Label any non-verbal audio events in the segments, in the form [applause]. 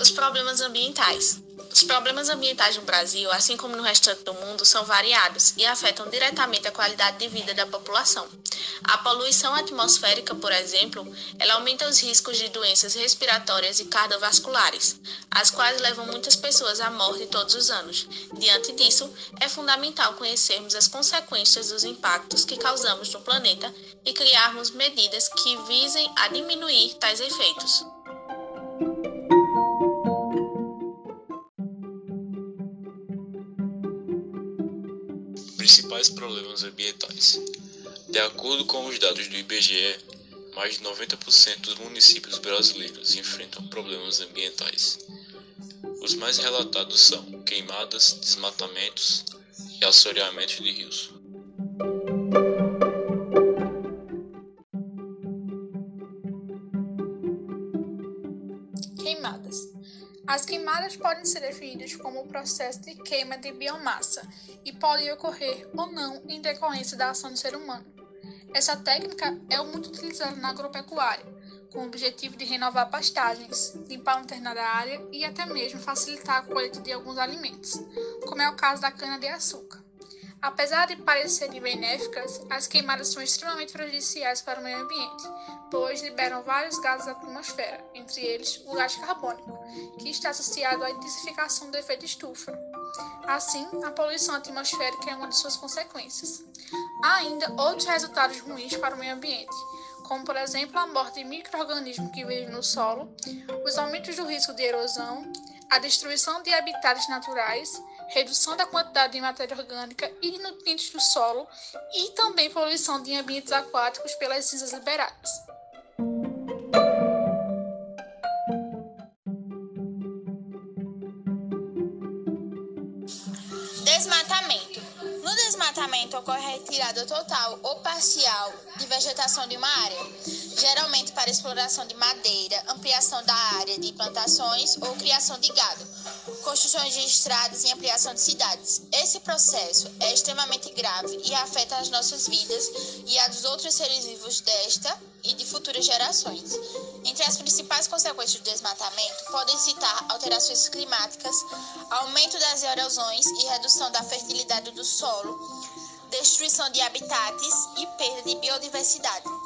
Os problemas ambientais. Os problemas ambientais no Brasil, assim como no restante do mundo, são variados e afetam diretamente a qualidade de vida da população. A poluição atmosférica, por exemplo, ela aumenta os riscos de doenças respiratórias e cardiovasculares, as quais levam muitas pessoas à morte todos os anos. Diante disso, é fundamental conhecermos as consequências dos impactos que causamos no planeta e criarmos medidas que visem a diminuir tais efeitos. Principais problemas ambientais. De acordo com os dados do IBGE, mais de 90% dos municípios brasileiros enfrentam problemas ambientais. Os mais relatados são queimadas, desmatamentos e assoreamentos de rios. Queimadas. As queimadas podem ser definidas como o processo de queima de biomassa e podem ocorrer ou não em decorrência da ação do ser humano. Essa técnica é muito utilizada na agropecuária, com o objetivo de renovar pastagens, limpar uma determinada área e até mesmo facilitar a colheita de alguns alimentos, como é o caso da cana-de-açúcar. Apesar de parecerem benéficas, as queimadas são extremamente prejudiciais para o meio ambiente, pois liberam vários gases à atmosfera, entre eles o gás carbônico, que está associado à intensificação do efeito estufa. Assim, a poluição atmosférica é uma de suas consequências. Há ainda outros resultados ruins para o meio ambiente, como por exemplo a morte de micro-organismos que vivem no solo, os aumentos do risco de erosão, a destruição de habitats naturais, redução da quantidade de matéria orgânica e nutrientes do solo e também poluição de ambientes aquáticos pelas cinzas liberadas. Desmatamento. No desmatamento ocorre a retirada total ou parcial de vegetação de uma área, geralmente para exploração de madeira, ampliação da área de plantações ou criação de gado, construções de estradas e ampliação de cidades. Esse processo é extremamente grave e afeta as nossas vidas e a dos outros seres vivos desta e de futuras gerações. Entre as principais consequências do desmatamento podem citar alterações climáticas, aumento das erosões e redução da fertilidade do solo, destruição de habitats e perda de biodiversidade.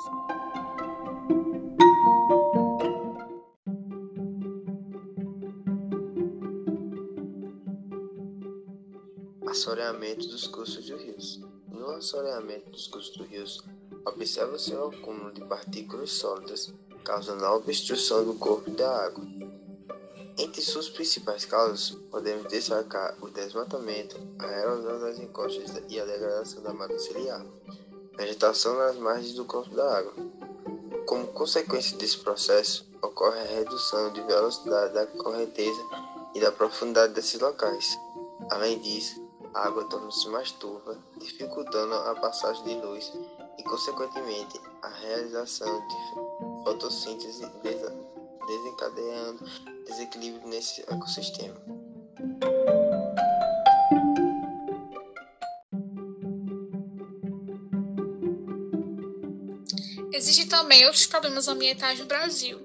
Assoreamento dos cursos de rios. No assoreamento dos cursos de rios, observa-se o acúmulo de partículas sólidas, causando a obstrução do corpo da água. Entre suas principais causas, podemos destacar o desmatamento, a erosão das encostas e a degradação da mata ciliar, vegetação nas margens do corpo da água. Como consequência desse processo, ocorre a redução de velocidade da correnteza e da profundidade desses locais. Além disso, água torna-se mais turva, dificultando a passagem de luz e, consequentemente, a realização de fotossíntese, desencadeando desequilíbrio nesse ecossistema. Existem também outros problemas ambientais no Brasil.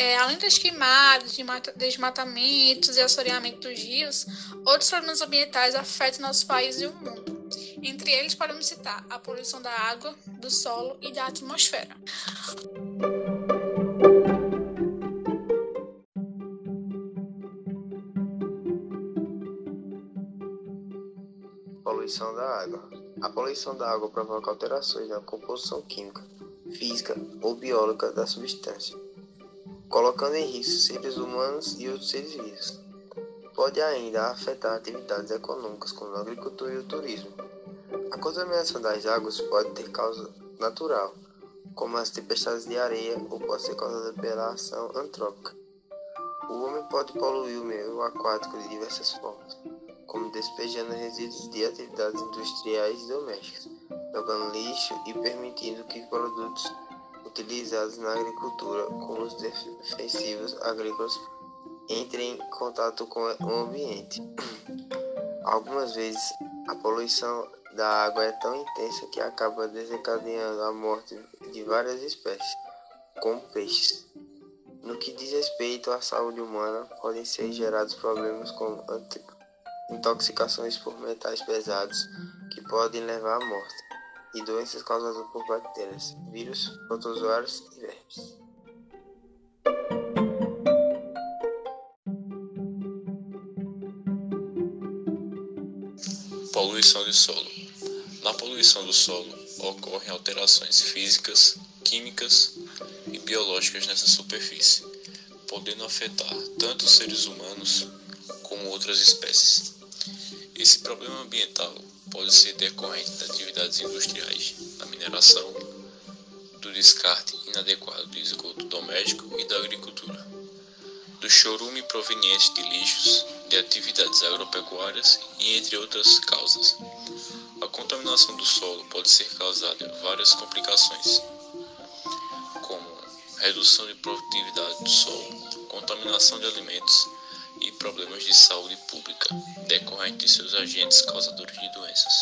É, além das queimadas, de desmatamentos e assoreamento dos rios, outros problemas ambientais afetam nosso país e o mundo. Entre eles, podemos citar a poluição da água, do solo e da atmosfera. Poluição da água. A poluição da água provoca alterações na composição química, física ou biológica da substância, colocando em risco seres humanos e outros seres vivos. Pode ainda afetar atividades econômicas como a agricultura e o turismo. A contaminação das águas pode ter causa natural, como as tempestades de areia, ou pode ser causada pela ação antrópica. O homem pode poluir o meio aquático de diversas formas, como despejando resíduos de atividades industriais e domésticas, jogando lixo e permitindo que produtos utilizados na agricultura, como os defensivos agrícolas, entrem em contato com o ambiente. [clears throat] Algumas vezes, a poluição da água é tão intensa que acaba desencadeando a morte de várias espécies, como peixes. No que diz respeito à saúde humana, podem ser gerados problemas como intoxicações por metais pesados, que podem levar à morte, e doenças causadas por bactérias, vírus, protozoários e vermes. Poluição de solo. Na poluição do solo ocorrem alterações físicas, químicas e biológicas nessa superfície, podendo afetar tanto os seres humanos como outras espécies. Esse problema ambiental pode ser decorrente de atividades industriais, da mineração, do descarte inadequado de esgoto doméstico e da agricultura, do chorume proveniente de lixos, de atividades agropecuárias e entre outras causas. A contaminação do solo pode ser causada várias complicações, como redução de produtividade do solo, contaminação de alimentos e problemas de saúde pública de seus agentes causadores de doenças.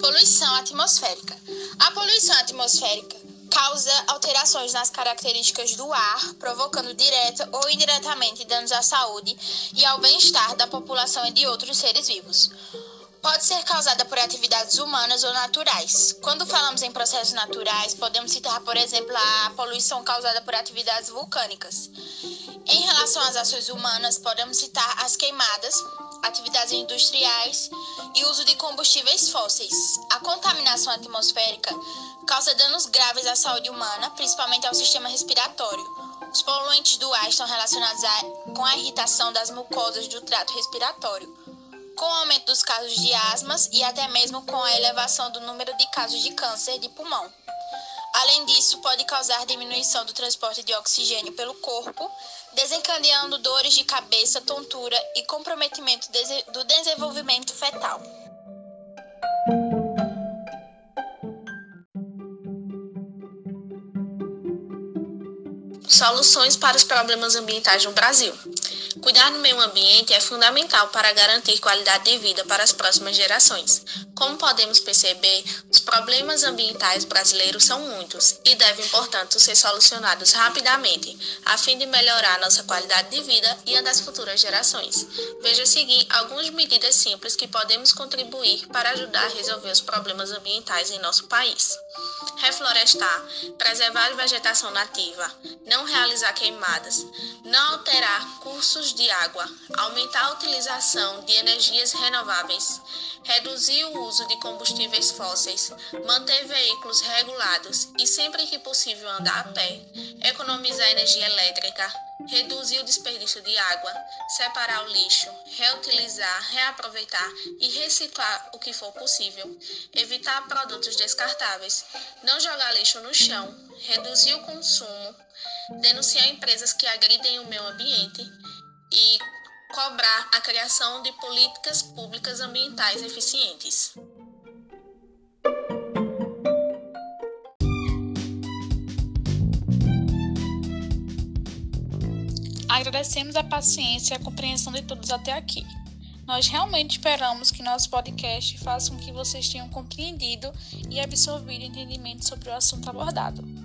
Poluição atmosférica. A poluição atmosférica causa alterações nas características do ar, provocando direta ou indiretamente danos à saúde e ao bem-estar da população e de outros seres vivos. Pode ser causada por atividades humanas ou naturais. Quando falamos em processos naturais, podemos citar, por exemplo, a poluição causada por atividades vulcânicas. Em relação às ações humanas, podemos citar as queimadas, atividades industriais e uso de combustíveis fósseis. A contaminação atmosférica causa danos graves à saúde humana, principalmente ao sistema respiratório. Os poluentes do ar estão relacionados a, com a irritação das mucosas do trato respiratório, com o aumento dos casos de asmas e até mesmo com a elevação do número de casos de câncer de pulmão. Além disso, pode causar diminuição do transporte de oxigênio pelo corpo, desencadeando dores de cabeça, tontura e comprometimento do desenvolvimento fetal. Soluções para os problemas ambientais no Brasil. Cuidar do meio ambiente é fundamental para garantir qualidade de vida para as próximas gerações. Como podemos perceber, os problemas ambientais brasileiros são muitos e devem, portanto, ser solucionados rapidamente, a fim de melhorar nossa qualidade de vida e a das futuras gerações. Veja seguir algumas medidas simples que podemos contribuir para ajudar a resolver os problemas ambientais em nosso país. Reflorestar, preservar a vegetação nativa, não realizar queimadas, não alterar cursos de água, aumentar a utilização de energias renováveis, reduzir o uso de combustíveis fósseis, manter veículos regulados e sempre que possível andar a pé, economizar energia elétrica, reduzir o desperdício de água, separar o lixo, reutilizar, reaproveitar e reciclar o que for possível, evitar produtos descartáveis, não jogar lixo no chão, reduzir o consumo, denunciar empresas que agridem o meio ambiente e cobrar a criação de políticas públicas ambientais eficientes. Agradecemos a paciência e a compreensão de todos até aqui. Nós realmente esperamos que nosso podcast faça com que vocês tenham compreendido e absorvido entendimento sobre o assunto abordado.